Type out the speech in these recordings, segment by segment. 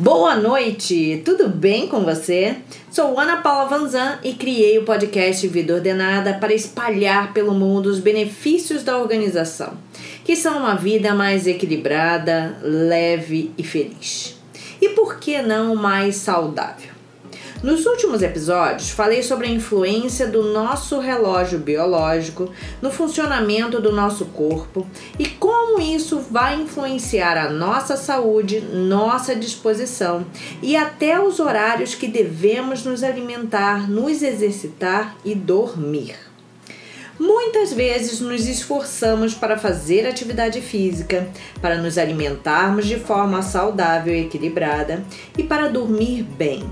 Boa noite, tudo bem com você? Sou Ana Paula Vanzan e criei o podcast Vida Ordenada para espalhar pelo mundo os benefícios da organização, que são uma vida mais equilibrada, leve e feliz. E por que não mais saudável? Nos últimos episódios, falei sobre a influência do nosso relógio biológico no funcionamento do nosso corpo e como isso vai influenciar a nossa saúde, nossa disposição e até os horários que devemos nos alimentar, nos exercitar e dormir. Muitas vezes nos esforçamos para fazer atividade física, para nos alimentarmos de forma saudável e equilibrada e para dormir bem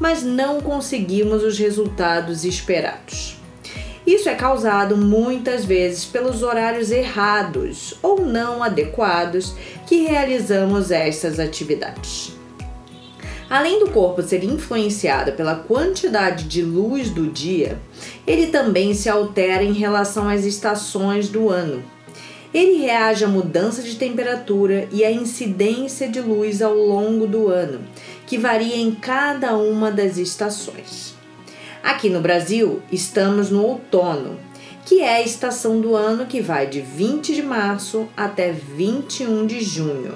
mas não conseguimos os resultados esperados. Isso é causado muitas vezes pelos horários errados ou não adequados que realizamos estas atividades. Além do corpo ser influenciado pela quantidade de luz do dia, ele também se altera em relação às estações do ano. Ele reage à mudança de temperatura e à incidência de luz ao longo do ano, que varia em cada uma das estações. Aqui no Brasil, estamos no outono, que é a estação do ano que vai de 20 de março até 21 de junho.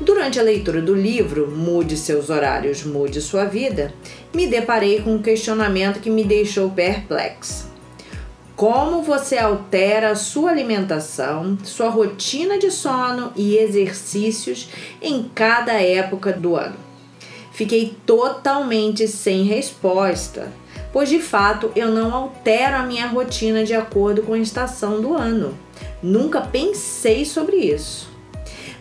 Durante a leitura do livro Mude seus horários, mude sua vida, me deparei com um questionamento que me deixou perplexo. Como você altera a sua alimentação, sua rotina de sono e exercícios em cada época do ano? Fiquei totalmente sem resposta, pois de fato eu não altero a minha rotina de acordo com a estação do ano. Nunca pensei sobre isso.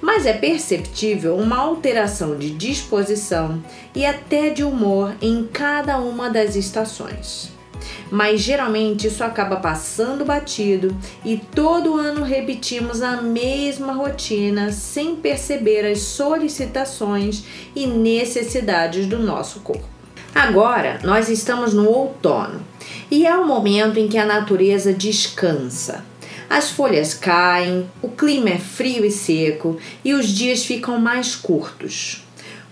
Mas é perceptível uma alteração de disposição e até de humor em cada uma das estações mas geralmente isso acaba passando batido e todo ano repetimos a mesma rotina sem perceber as solicitações e necessidades do nosso corpo. Agora nós estamos no outono e é o momento em que a natureza descansa. As folhas caem, o clima é frio e seco e os dias ficam mais curtos.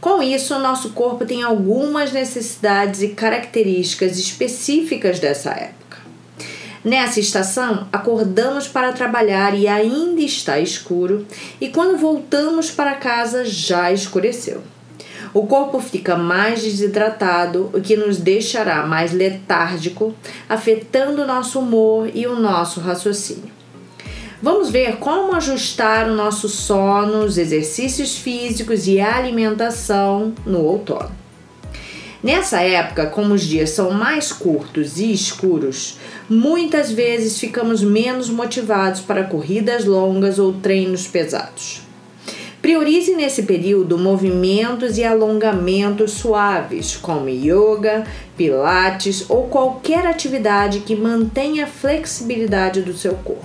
Com isso, o nosso corpo tem algumas necessidades e características específicas dessa época. Nessa estação, acordamos para trabalhar e ainda está escuro, e quando voltamos para casa já escureceu. O corpo fica mais desidratado, o que nos deixará mais letárgico, afetando o nosso humor e o nosso raciocínio. Vamos ver como ajustar o nosso sono, os exercícios físicos e a alimentação no outono. Nessa época, como os dias são mais curtos e escuros, muitas vezes ficamos menos motivados para corridas longas ou treinos pesados. Priorize nesse período movimentos e alongamentos suaves, como yoga, pilates ou qualquer atividade que mantenha a flexibilidade do seu corpo.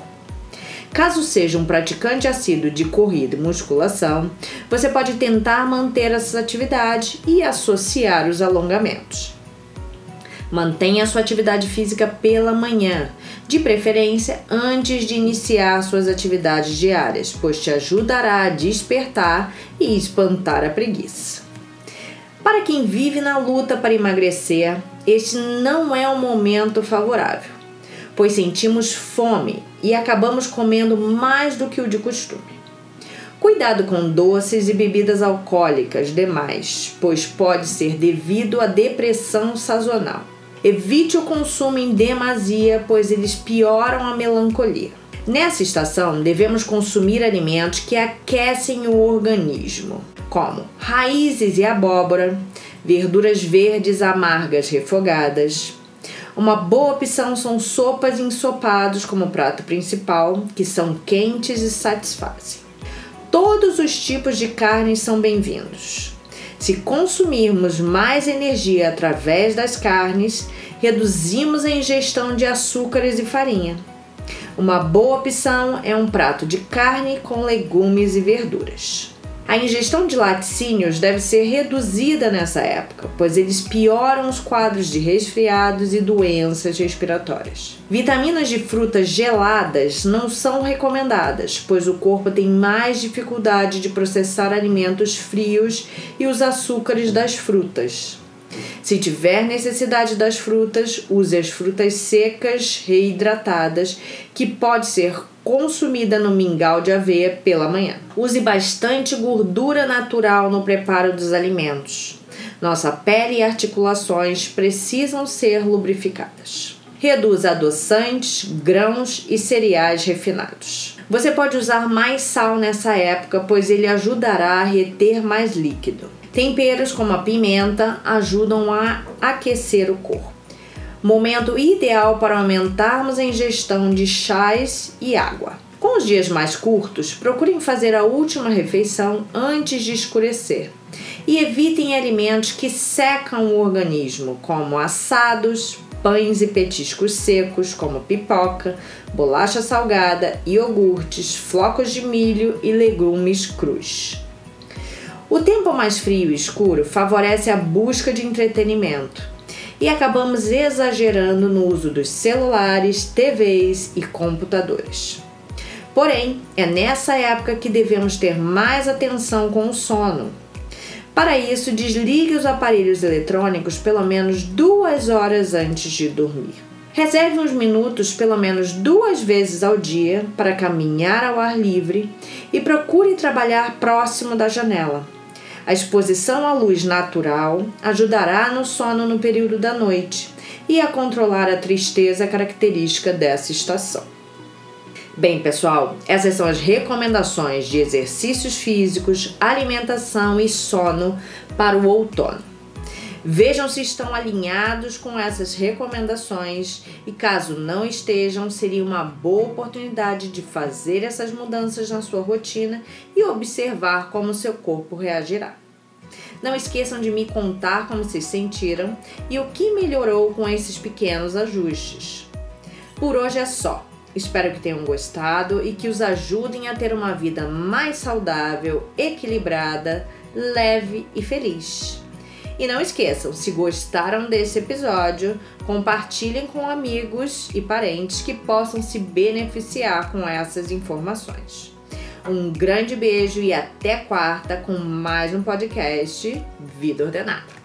Caso seja um praticante assíduo de corrida e musculação, você pode tentar manter essa atividade e associar os alongamentos. Mantenha sua atividade física pela manhã, de preferência antes de iniciar suas atividades diárias, pois te ajudará a despertar e espantar a preguiça. Para quem vive na luta para emagrecer, este não é um momento favorável pois sentimos fome e acabamos comendo mais do que o de costume. Cuidado com doces e bebidas alcoólicas demais, pois pode ser devido à depressão sazonal. Evite o consumo em demasia, pois eles pioram a melancolia. Nessa estação, devemos consumir alimentos que aquecem o organismo, como raízes e abóbora, verduras verdes amargas refogadas, uma boa opção são sopas ensopados como prato principal, que são quentes e satisfazem. Todos os tipos de carne são bem-vindos. Se consumirmos mais energia através das carnes, reduzimos a ingestão de açúcares e farinha. Uma boa opção é um prato de carne com legumes e verduras. A ingestão de laticínios deve ser reduzida nessa época, pois eles pioram os quadros de resfriados e doenças respiratórias. Vitaminas de frutas geladas não são recomendadas, pois o corpo tem mais dificuldade de processar alimentos frios e os açúcares das frutas. Se tiver necessidade das frutas, use as frutas secas reidratadas, que pode ser consumida no mingau de aveia pela manhã. Use bastante gordura natural no preparo dos alimentos. Nossa pele e articulações precisam ser lubrificadas. Reduza adoçantes, grãos e cereais refinados. Você pode usar mais sal nessa época, pois ele ajudará a reter mais líquido. Temperos como a pimenta ajudam a aquecer o corpo. Momento ideal para aumentarmos a ingestão de chás e água. Com os dias mais curtos, procurem fazer a última refeição antes de escurecer e evitem alimentos que secam o organismo, como assados, pães e petiscos secos, como pipoca, bolacha salgada, iogurtes, flocos de milho e legumes crus. O tempo mais frio e escuro favorece a busca de entretenimento e acabamos exagerando no uso dos celulares, TVs e computadores. Porém, é nessa época que devemos ter mais atenção com o sono. Para isso, desligue os aparelhos eletrônicos pelo menos duas horas antes de dormir. Reserve uns minutos, pelo menos duas vezes ao dia, para caminhar ao ar livre e procure trabalhar próximo da janela a exposição à luz natural ajudará no sono no período da noite e a controlar a tristeza característica dessa estação. Bem, pessoal, essas são as recomendações de exercícios físicos, alimentação e sono para o outono. Vejam se estão alinhados com essas recomendações e, caso não estejam, seria uma boa oportunidade de fazer essas mudanças na sua rotina e observar como seu corpo reagirá. Não esqueçam de me contar como se sentiram e o que melhorou com esses pequenos ajustes. Por hoje é só. Espero que tenham gostado e que os ajudem a ter uma vida mais saudável, equilibrada, leve e feliz. E não esqueçam, se gostaram desse episódio, compartilhem com amigos e parentes que possam se beneficiar com essas informações. Um grande beijo e até quarta com mais um podcast Vida Ordenada.